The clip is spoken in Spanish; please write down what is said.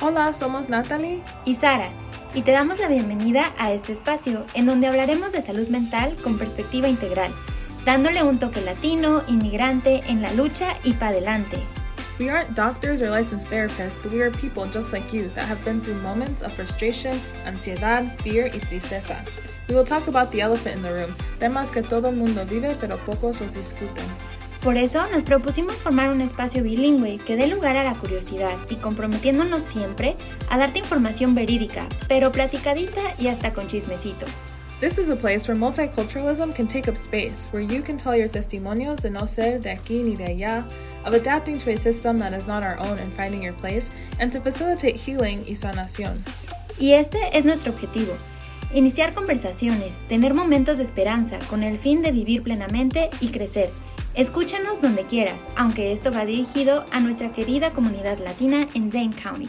Hola, somos Natalie y Sara y te damos la bienvenida a este espacio en donde hablaremos de salud mental con perspectiva integral, dándole un toque latino, inmigrante, en la lucha y para adelante. We aren't doctors or licensed therapists, but we are people just like you that have been through moments of frustration, ansiedad, fear y tristeza. We will talk about the elephant in the room, temas que todo el mundo vive pero pocos los discuten. Por eso nos propusimos formar un espacio bilingüe que dé lugar a la curiosidad y comprometiéndonos siempre a darte información verídica, pero platicadita y hasta con chismecito. This is a place where multiculturalism can take up space, where you can tell your testimonios de no ser de aquí ni de allá, of adapting to a system that is not our own and finding your place, and to facilitate healing y sanación. Y este es nuestro objetivo. Iniciar conversaciones, tener momentos de esperanza con el fin de vivir plenamente y crecer Escúchanos donde quieras, aunque esto va dirigido a nuestra querida comunidad latina en Dane County.